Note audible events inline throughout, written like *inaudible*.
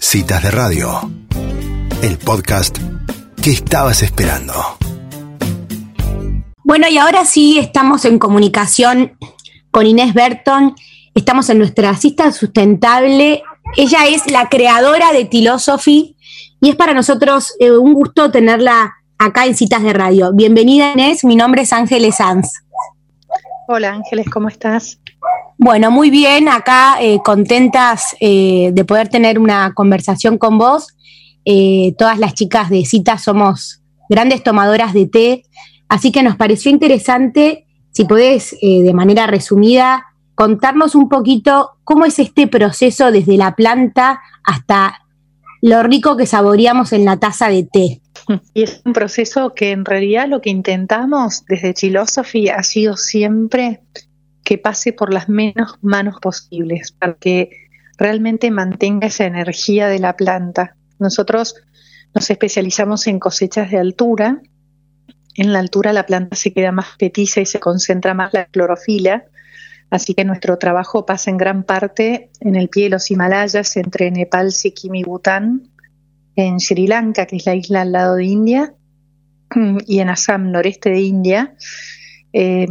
Citas de Radio, el podcast que estabas esperando. Bueno, y ahora sí estamos en comunicación con Inés Berton. Estamos en nuestra cita sustentable. Ella es la creadora de Philosophy y es para nosotros eh, un gusto tenerla acá en Citas de Radio. Bienvenida Inés, mi nombre es Ángeles Sanz. Hola Ángeles, ¿cómo estás? Bueno, muy bien, acá eh, contentas eh, de poder tener una conversación con vos. Eh, todas las chicas de cita somos grandes tomadoras de té, así que nos pareció interesante, si podés, de manera resumida, contarnos un poquito cómo es este proceso desde la planta hasta lo rico que saboreamos en la taza de té. *laughs* Y es un proceso que en realidad lo que intentamos desde Philosophy ha sido siempre que pase por las menos manos posibles, para que realmente mantenga esa energía de la planta. Nosotros nos especializamos en cosechas de altura. En la altura la planta se queda más petiza y se concentra más la clorofila, así que nuestro trabajo pasa en gran parte en el pie de los Himalayas, entre Nepal, Sikkim y Bután, en Sri Lanka, que es la isla al lado de India, *clears throat* y en Assam, noreste de India, eh,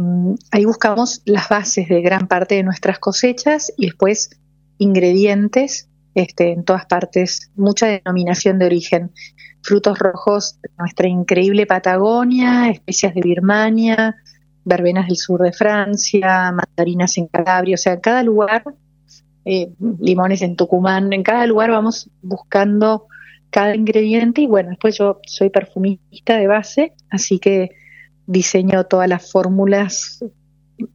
ahí buscamos las bases de gran parte de nuestras cosechas y después ingredientes este, en todas partes, mucha denominación de origen. Frutos rojos de nuestra increíble Patagonia, especias de Birmania, verbenas del sur de Francia, mandarinas en Calabria, o sea, en cada lugar, eh, limones en Tucumán, en cada lugar vamos buscando cada ingrediente y bueno, después yo soy perfumista de base, así que diseño todas las fórmulas,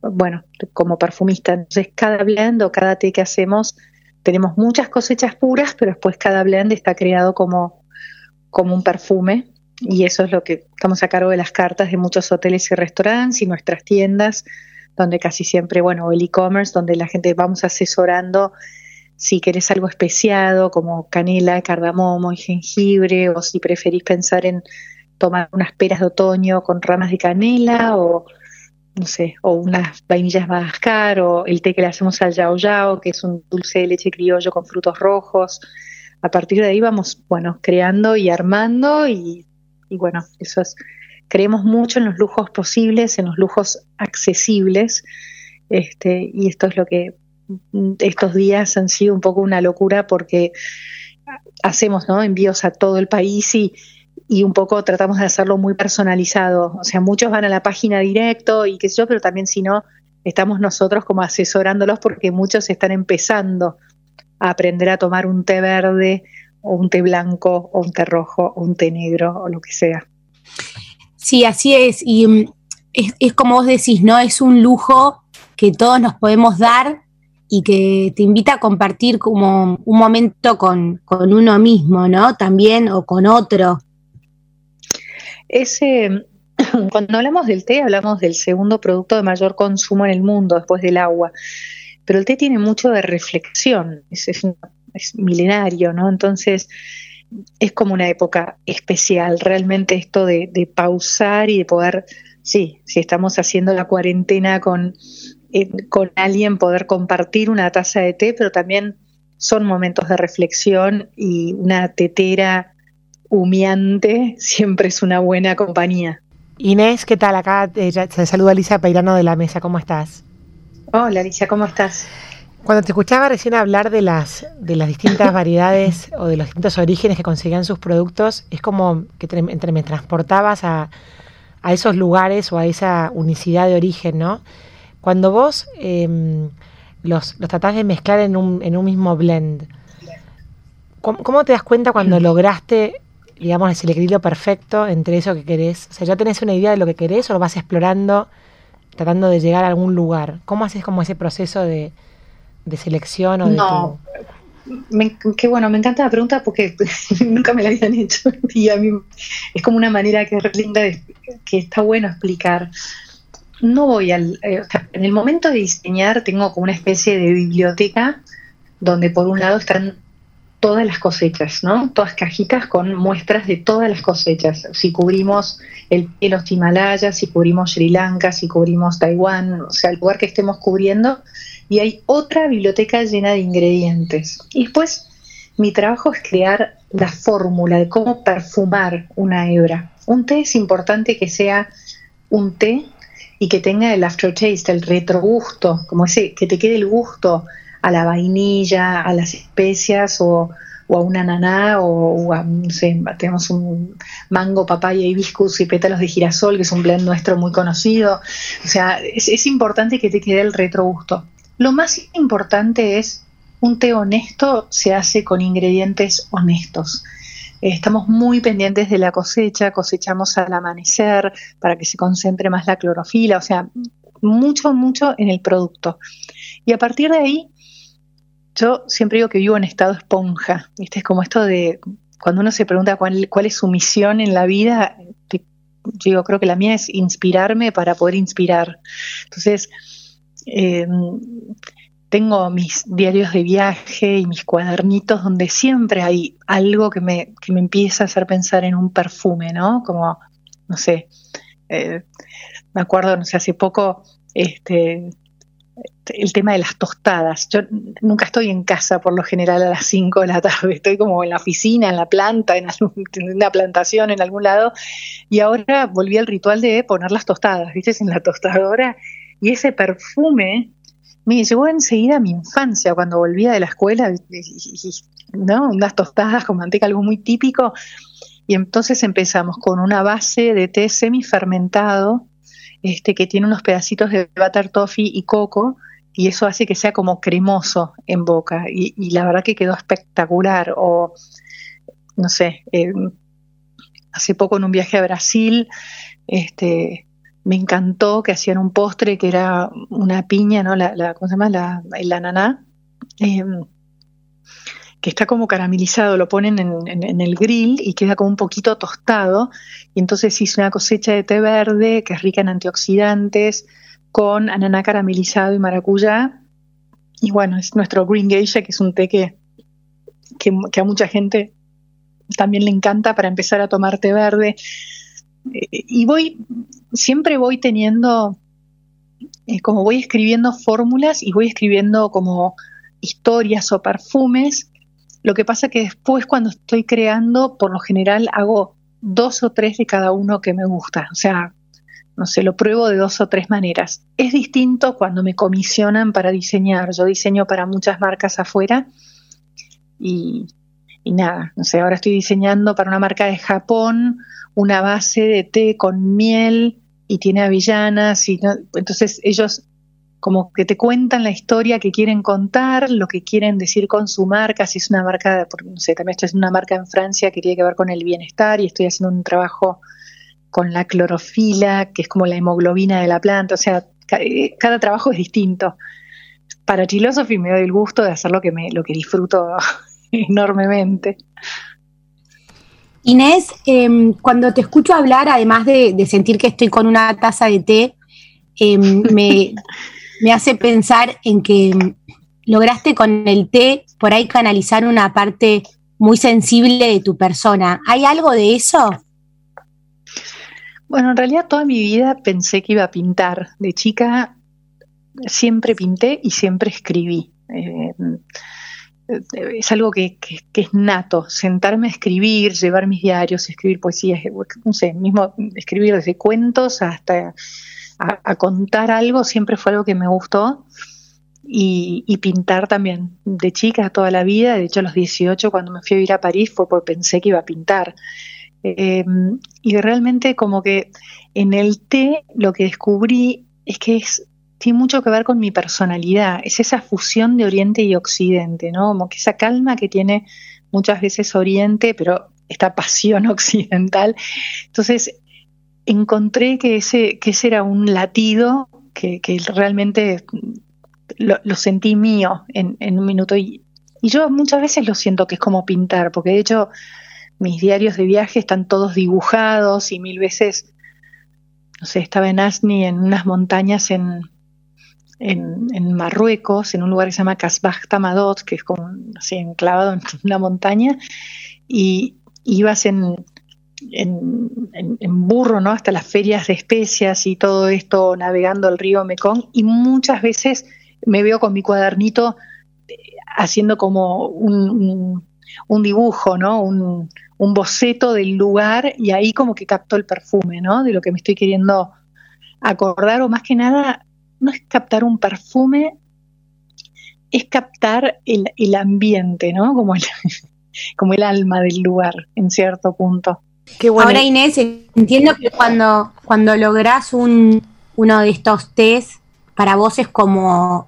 bueno, como perfumista. Entonces, cada blend o cada té que hacemos, tenemos muchas cosechas puras, pero después cada blend está creado como, como un perfume. Y eso es lo que estamos a cargo de las cartas de muchos hoteles y restaurantes y nuestras tiendas, donde casi siempre, bueno, el e-commerce, donde la gente vamos asesorando si querés algo especiado como canela, cardamomo y jengibre, o si preferís pensar en tomar unas peras de otoño con ramas de canela o no sé, o unas vainillas Madagascar o el té que le hacemos al yao yao, que es un dulce de leche criollo con frutos rojos. A partir de ahí vamos, bueno, creando y armando y, y bueno, eso es, creemos mucho en los lujos posibles, en los lujos accesibles, este, y esto es lo que estos días han sido un poco una locura porque hacemos ¿no? envíos a todo el país y, y un poco tratamos de hacerlo muy personalizado. O sea, muchos van a la página directo y qué sé yo, pero también si no, estamos nosotros como asesorándolos porque muchos están empezando a aprender a tomar un té verde o un té blanco o un té rojo o un té negro o lo que sea. Sí, así es. Y mm, es, como vos decís, ¿no? Es un lujo que todos nos podemos dar y que te invita a compartir como un momento con, con uno mismo, ¿no? También o con otro. Ese, *clears throat* cuando hablamos del té, hablamos del segundo producto de mayor consumo en el mundo después del agua. Pero el té tiene mucho de reflexión, es, es, milenario, ¿no? Entonces, es como una época especial, realmente esto de, pausar y de poder, sí, si estamos haciendo la cuarentena con, eh, con alguien, poder compartir una taza de té, pero también son momentos de reflexión y una tetera humeante siempre es una buena compañía. Inés, ¿qué tal? Acá te, saluda Alicia Peirano de la mesa, ¿cómo estás? Hola Alicia, ¿cómo estás? Cuando te escuchaba recién hablar de las, de las distintas *laughs* variedades o de los distintos orígenes que conseguían sus productos, es como que entre me transportabas a, a, esos lugares o a esa unicidad de origen, ¿no? Cuando vos em, los, los tratás de mezclar en un, en un mismo blend, ¿cómo, ¿cómo, te das cuenta cuando lograste digamos, es el equilibrio perfecto entre eso que querés? O sea, ¿ya tenés una idea de lo que querés o lo vas explorando, tratando de llegar a algún lugar? ¿Cómo haces como ese proceso de, selección o de no. qué bueno, me encanta la pregunta porque *laughs* nunca me la habían hecho *laughs* y a mí es como una manera que es linda, que está bueno explicar. No voy al... Eh, en el momento de diseñar tengo como una especie de biblioteca donde por un lado están todas las cosechas, ¿no? Todas cajitas con muestras de todas las cosechas. Si cubrimos el los Himalayas, si cubrimos Sri Lanka, si cubrimos Taiwán, o sea, el lugar que estemos cubriendo. Y hay otra biblioteca llena de ingredientes. Y después mi trabajo es crear la fórmula de cómo perfumar una hebra. Un té es importante que sea un té y que tenga el aftertaste, el retrogusto, como ese, que te quede el gusto a la vainilla, a las especias o, a una ananá o, a, tenemos un mango, papaya, hibiscus y pétalos de girasol, que es un blend nuestro muy conocido. O sea, es, es importante que te quede el retrogusto. Lo más importante es un té honesto se hace con ingredientes honestos. Estamos muy pendientes de la cosecha, cosechamos al amanecer para que se concentre más la clorofila, o sea, mucho, mucho en el producto. Y a partir de ahí, yo siempre digo que vivo en estado esponja, ¿viste? Es como esto de cuando uno se pregunta cuál, cuál es su misión en la vida, yo creo que la mía es inspirarme para poder inspirar. Entonces, eh, tengo mis diarios de viaje y mis cuadernitos donde siempre hay algo que me, que me empieza a hacer pensar en un perfume, ¿no? Como, no sé, eh, me acuerdo, no sé, hace poco, este, el tema de las tostadas. Yo nunca estoy en casa por lo general a las 5 de la tarde, estoy como en la oficina, en la planta, en, una plantación, en algún lado, y ahora volví al ritual de poner las tostadas, ¿viste? En la tostadora, y ese perfume me llevó enseguida a mi infancia, cuando volvía de la escuela, ¿no? unas tostadas con manteca, algo muy típico. Y entonces empezamos con una base de té semifermentado, este, que tiene unos pedacitos de butter toffee y coco, y eso hace que sea como cremoso en boca. Y, la verdad que quedó espectacular. O, no sé, eh, hace poco en un viaje a Brasil, este, me encantó que hacían un postre que era una piña, ¿no? La, ¿Cómo se llama? La, el ananá. Em, que está como caramelizado, lo ponen en, el grill y queda como un poquito tostado. Y entonces hice una cosecha de té verde que es rica en antioxidantes, con ananá caramelizado y maracuyá. Y bueno, es nuestro Green Geisha, que es un té que, que a mucha gente también le encanta para empezar a tomar té verde. Y voy, siempre voy teniendo, eh, como voy escribiendo fórmulas y voy escribiendo como historias o perfumes, lo que pasa que después cuando estoy creando, por lo general hago dos o tres de cada uno que me gusta, o sea, no sé, lo pruebo de dos o tres maneras. Es distinto cuando me comisionan para diseñar, yo diseño para muchas marcas afuera y, y nada, no sé, ahora estoy diseñando para una marca de Japón una base de té con miel y tiene avellanas y entonces ellos como que te cuentan la historia que quieren contar, lo que quieren decir con su marca, si es una marca, no sé, también estoy haciendo una marca en Francia que tiene que ver con el bienestar y estoy haciendo un trabajo con la clorofila, que es como la hemoglobina de la planta, o sea, eh, cada trabajo es distinto. Para Philosophy me doy el gusto de hacer lo que, me, lo que disfruto *laughs* enormemente. Inés, em, cuando te escucho hablar, además de, sentir que estoy con una taza de té, em, me, *laughs* hace pensar en que lograste con el té por ahí canalizar una parte muy sensible de tu persona. ¿Hay algo de eso? Bueno, en realidad toda mi vida pensé que iba a pintar. De chica siempre pinté y siempre escribí. Eh, es algo que, es nato, sentarme a escribir, llevar mis diarios, escribir poesías, no sé, mismo escribir desde cuentos hasta a, contar algo, siempre fue algo que me gustó. Y, pintar también, de chica toda la vida, de hecho a los 18 cuando me fui a vivir a París fue porque pensé que iba a pintar. Em, y realmente como que en el té lo que descubrí es que es tiene mucho que ver con mi personalidad, es esa fusión de Oriente y Occidente, ¿no? Como que esa calma que tiene muchas veces Oriente, pero esta pasión *laughs* occidental. Entonces, encontré que ese, que ese era un latido que, realmente lo, sentí mío en, un minuto. Y, y yo muchas veces lo siento que es como pintar, porque de hecho mis diarios de viaje están todos dibujados y mil veces, no sé, estaba en Asni, en unas montañas en, en, Marruecos, en un lugar que se llama Kasbah Tamadot, que es como así enclavado en *laughs* una montaña, y ibas en, en, burro, ¿no? Hasta las ferias de especias y todo esto navegando el río Mekong, y muchas veces me veo con mi cuadernito eh, haciendo como un, un dibujo, ¿no? Un, un boceto del lugar y ahí como que captó el perfume, ¿no? De lo que me estoy queriendo acordar o más que nada, no es captar un perfume, es captar el, el ambiente, ¿no? Como el, *laughs* como el alma del lugar en cierto punto. Qué bueno. Ahora Inés, entiendo que cuando, cuando lográs un, uno de estos test, para vos es como,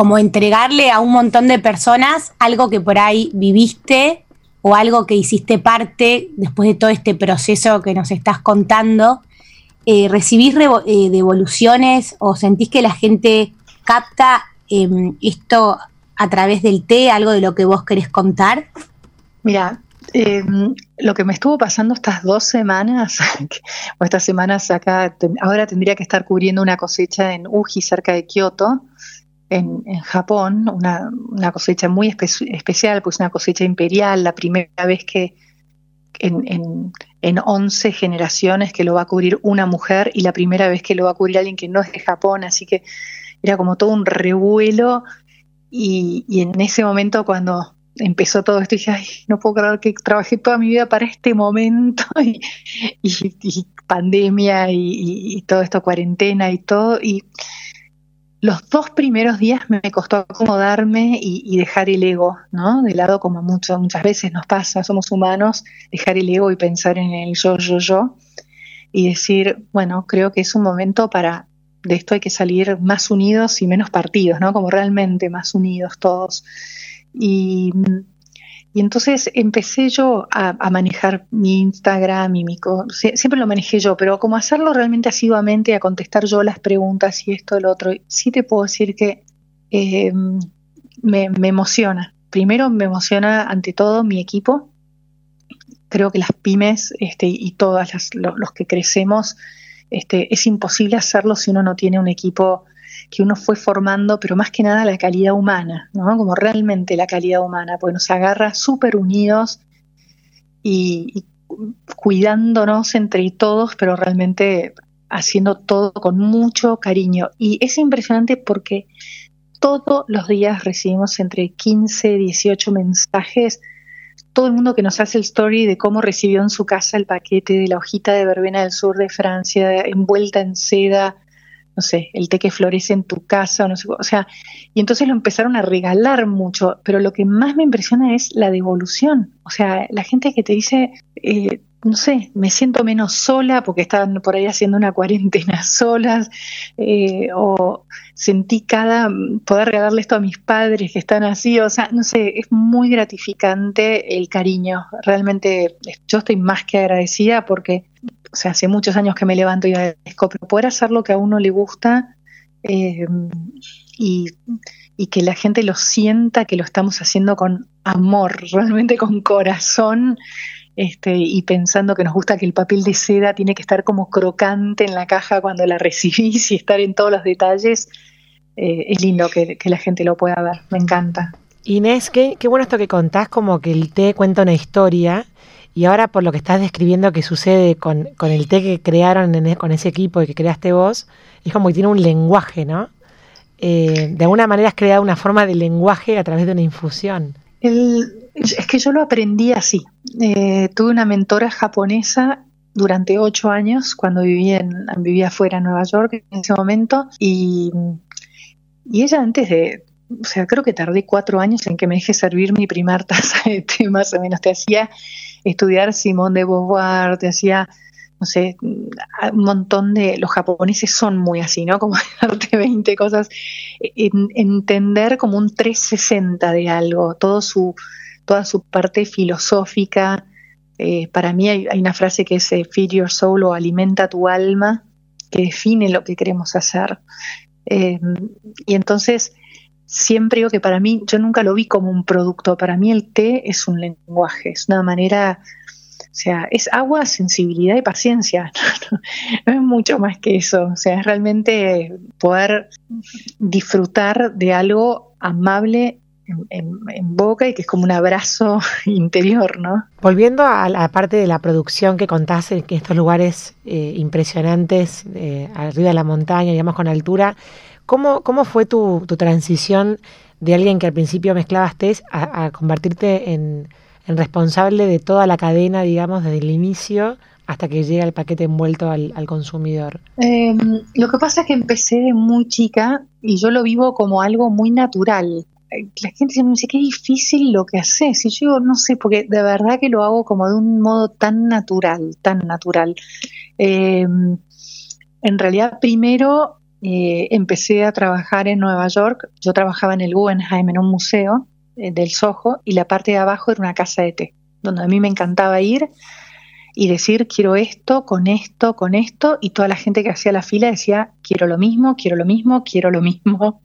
como entregarle a un montón de personas algo que por ahí viviste o algo que hiciste parte después de todo este proceso que nos estás contando, eh, ¿recibís eh, devoluciones o sentís que la gente capta em, esto a través del té, algo de lo que vos querés contar? Mira, em, lo que me estuvo pasando estas dos semanas, *laughs* o estas semanas acá, ahora tendría que estar cubriendo una cosecha en Uji, cerca de Kioto, en, Japón, una, cosecha muy especial, pues una cosecha imperial, la primera vez que en, en, en 11 generaciones que lo va a cubrir una mujer y la primera vez que lo va a cubrir alguien que no es de Japón, así que era como todo un revuelo y, en ese momento cuando empezó todo esto dije, ay, no puedo creer que trabajé toda mi vida para este momento *laughs* y, y pandemia y, todo esto, cuarentena y todo, y los dos primeros días me costó acomodarme y, dejar el ego, ¿no? De lado como mucho, muchas veces nos pasa, somos humanos, dejar el ego y pensar en el yo, yo, yo, y decir, bueno, creo que es un momento para, de esto hay que salir más unidos y menos partidos, ¿no? Como realmente más unidos todos. Y y entonces empecé yo a, manejar mi Instagram y mi... Siempre lo manejé yo, pero como hacerlo realmente asiduamente, a contestar yo las preguntas y esto, lo otro, sí te puedo decir que eh, me, emociona. Primero me emociona ante todo mi equipo. Creo que las pymes este, y todas las, los, que crecemos, este, es imposible hacerlo si uno no tiene un equipo que uno fue formando, pero más que nada la calidad humana, ¿no? Como realmente la calidad humana, porque nos agarra súper unidos y, cuidándonos entre todos, pero realmente haciendo todo con mucho cariño. Y es impresionante porque todos los días recibimos entre 15 y 18 mensajes. Todo el mundo que nos hace el story de cómo recibió en su casa el paquete de la hojita de verbena del sur de Francia, envuelta en seda, no sé, el té que florece en tu casa, no sé, o sea, y entonces lo empezaron a regalar mucho, pero lo que más me impresiona es la devolución, o sea, la gente que te dice, eh, no sé, me siento menos sola porque estaban por ahí haciendo una cuarentena *laughs* solas, eh, o sentí cada, poder regalarle esto a mis padres que están así, o sea, no sé, es muy gratificante el cariño, realmente yo estoy más que agradecida porque o sea, hace muchos años que me levanto y agradezco, pero poder hacer lo que a uno le gusta eh, y, que la gente lo sienta, que lo estamos haciendo con amor, *laughs* realmente con corazón, este, y pensando que nos gusta que el papel de seda tiene que estar como crocante en la caja cuando la recibís y estar en todos los detalles, eh, es lindo que, la gente lo pueda ver, me encanta. Inés, qué, qué bueno esto que contás, como que el té cuenta una historia y ahora por lo que estás describiendo que sucede con, el té que crearon e, con ese equipo y que creaste vos, es como que tiene un lenguaje, ¿no? Eh, de alguna manera has creado una forma de lenguaje a través de una infusión. es que yo lo aprendí así. Eh, tuve una mentora japonesa durante ocho años cuando vivía, en, vivía afuera en Nueva York en ese momento y, y ella antes de, o sea, creo que tardé cuatro años en que me deje servir mi primer taza de té, *laughs* más o menos. Te hacía estudiar Simón de Beauvoir, te hacía, no sé, un montón de, los japoneses son muy así, ¿no? Como *laughs* darte 20 cosas, entender como un 360 de algo, su, toda su parte filosófica. Eh, para mí hay, una frase que es eh, feed your soul o alimenta tu alma, que define lo que queremos hacer. Eh, y entonces siempre digo que para mí, yo nunca lo vi como un producto, para mí el té es un lenguaje, es una manera, o sea, es agua, sensibilidad y paciencia, *laughs* no, es mucho más que eso, o sea, es realmente poder disfrutar de algo amable en, boca y que es como un abrazo *laughs* interior, ¿no? Volviendo a la parte de la producción que contaste, en estos lugares eh, impresionantes, eh, arriba de la montaña, digamos con altura, ¿Cómo, cómo fue tu, transición de alguien que al principio mezclabas test a, convertirte en, responsable de toda la cadena, digamos, desde el inicio hasta que llega el paquete envuelto al, consumidor? Em, lo que pasa es que empecé de muy chica y yo lo vivo como algo muy natural. La gente me dice, qué difícil lo que haces. Y yo no sé, porque de verdad que lo hago como de un modo tan natural, tan natural. Em, en realidad, primero eh, empecé a trabajar en Nueva York. Yo trabajaba en el Guggenheim, en un museo eh, del Soho, y la parte de abajo era una casa de té, donde a mí me encantaba ir y decir, quiero esto, con esto, con esto, y toda la gente que hacía la fila decía, quiero lo mismo, quiero lo mismo, quiero lo mismo.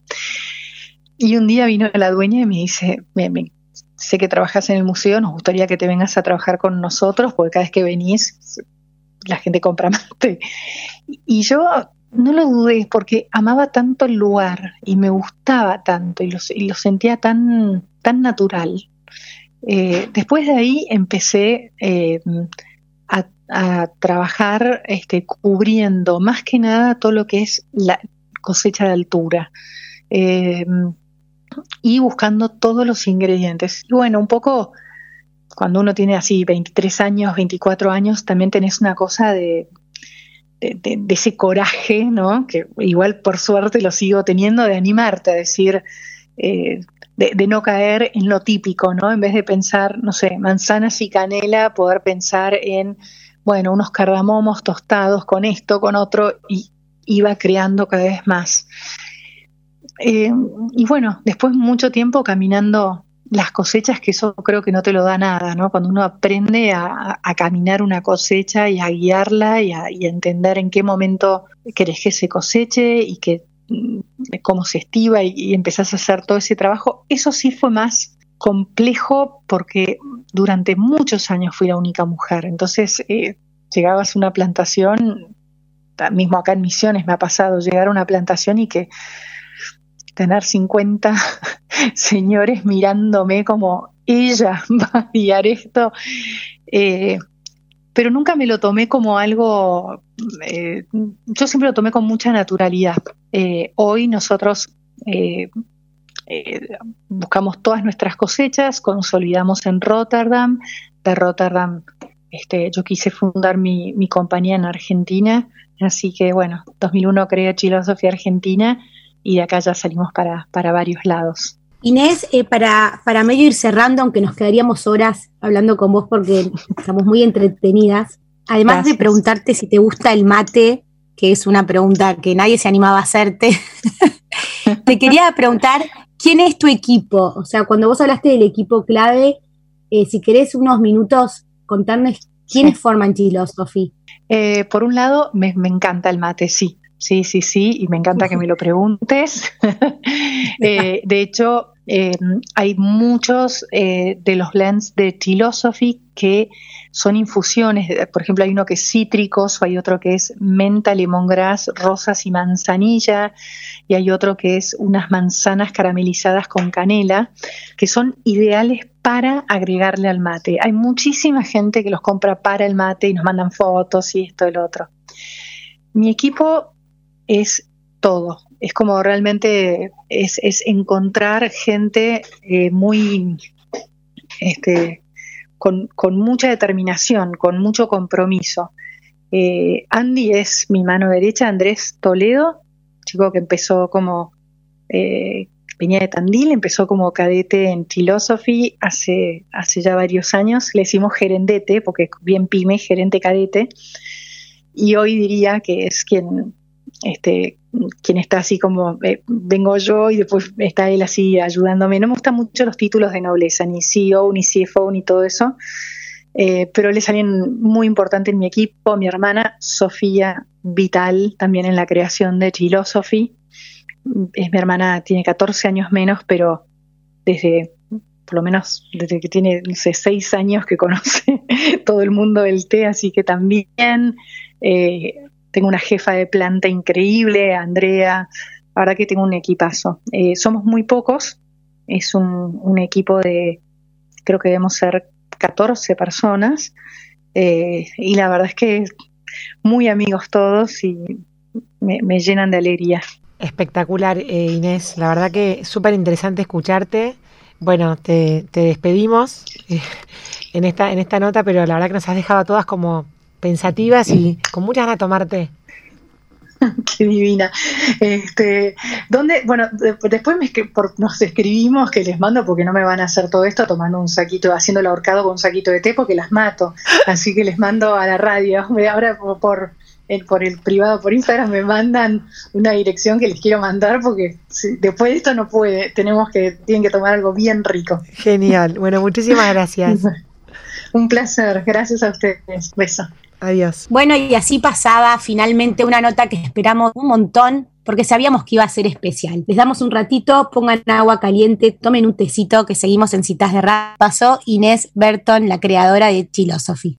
Y un día vino la dueña y me dice, sé que trabajas en el museo, nos gustaría que te vengas a trabajar con nosotros, porque cada vez que venís la gente compra mate. Y yo no lo dudé porque amaba tanto el lugar y me gustaba tanto y lo, sentía tan, tan natural. Eh, después de ahí empecé eh, a, trabajar este, cubriendo más que nada todo lo que es la cosecha de altura eh, y buscando todos los ingredientes. Y bueno, un poco cuando uno tiene así 23 años, 24 años, también tenés una cosa de, de, ese coraje, ¿no? Que igual por suerte lo sigo teniendo, de animarte a decir, eh, de, no caer en lo típico, ¿no? En vez de pensar, no sé, manzanas y canela, poder pensar en, bueno, unos cardamomos tostados con esto, con otro, y iba creando cada vez más. Eh, y bueno, después mucho tiempo caminando las cosechas, que eso creo que no te lo da nada, ¿no? Cuando uno aprende a, caminar una cosecha y a guiarla y a, entender en qué momento querés que se coseche y que mm, cómo se estiva y, empezás a hacer todo ese trabajo, eso sí fue más complejo porque durante muchos años fui la única mujer. Entonces, eh, llegabas a una plantación, mismo acá en Misiones me ha pasado llegar a una plantación y que tener 50 *laughs* señores mirándome como ella *laughs* va a guiar esto. Eh, pero nunca me lo tomé como algo, eh, yo siempre lo tomé con mucha naturalidad. Eh, hoy nosotros buscamos todas nuestras cosechas, consolidamos en Rotterdam, de Rotterdam este, yo quise fundar mi, mi compañía en Argentina, así que bueno, 2001 creé Chilosofía Argentina y de acá ya salimos para, para varios lados. Inés, eh, para, para medio ir cerrando, aunque nos quedaríamos horas hablando con vos porque *laughs* estamos muy entretenidas, además de preguntarte si te gusta el mate, que es una pregunta que nadie se animaba a hacerte, *laughs* te quería preguntar, ¿quién es tu equipo? O sea, cuando vos hablaste del equipo clave, eh, si querés unos minutos contarnos quiénes forman Chilo, Sofi. Eh, por un lado, me, me, encanta el mate, sí. Sí, sí, sí, y me encanta que me lo preguntes. *laughs* Eh, de hecho, eh, hay muchos eh, de los blends de Philosophy que son infusiones. Por ejemplo, hay uno que es cítricos, o hay otro que es menta, lemongrass, rosas y manzanilla, y hay otro que es unas manzanas caramelizadas con canela, que son ideales para agregarle al mate. Hay muchísima gente que los compra para el mate y nos mandan fotos y esto lo otro. Mi equipo es todo. Es como realmente es, encontrar gente eh, muy, este, con, mucha determinación, con mucho compromiso. Eh, Andy es mi mano derecha, Andrés Toledo, chico que empezó como, eh, venía de Tandil, empezó como cadete en Philosophy hace, hace ya varios años, le decimos gerendete, porque bien pyme, gerente cadete, y hoy diría que es quien este, quien está así como eh, vengo yo y después está él así ayudándome. No me gustan mucho los títulos de nobleza, ni CEO, ni CFO, ni todo eso, eh, pero él es alguien muy importante en mi equipo, mi hermana Sofía Vital, también en la creación de Philosophy. Es mi hermana, tiene 14 años menos, pero desde por lo menos desde que tiene no sé, seis años que conoce *laughs* todo el mundo del té, así que también eh, tengo una jefa de planta increíble, Andrea, la verdad que tengo un equipazo. Eh, somos muy pocos, es un, equipo de, creo que debemos ser 14 personas, eh, y la verdad es que muy amigos todos y me, llenan de alegría. Espectacular, eh, Inés. La verdad que súper interesante escucharte. Bueno, te, te despedimos en, esta, en esta nota, pero la verdad que nos has dejado a todas como pensativas y con muchas ganas de tomarte. *laughs* Qué divina. Este, ¿dónde? Bueno, después me, por, nos escribimos que les mando porque no me van a hacer todo esto tomando un saquito, haciendo el ahorcado con un saquito de té porque las mato. Así que les mando a la radio. Ahora por, por el privado, por Instagram, me mandan una dirección que les quiero mandar porque después de esto no puede, tenemos que, tienen que tomar algo bien rico. Genial, bueno, muchísimas gracias. *laughs* Un placer, gracias a ustedes. Beso. Adiós. Bueno, y así pasaba finalmente una nota que esperamos un montón porque sabíamos que iba a ser especial. Les damos un ratito, pongan agua caliente, tomen un tecito que seguimos en citas de radio. Pasó Inés Berton, la creadora de Chilosophy.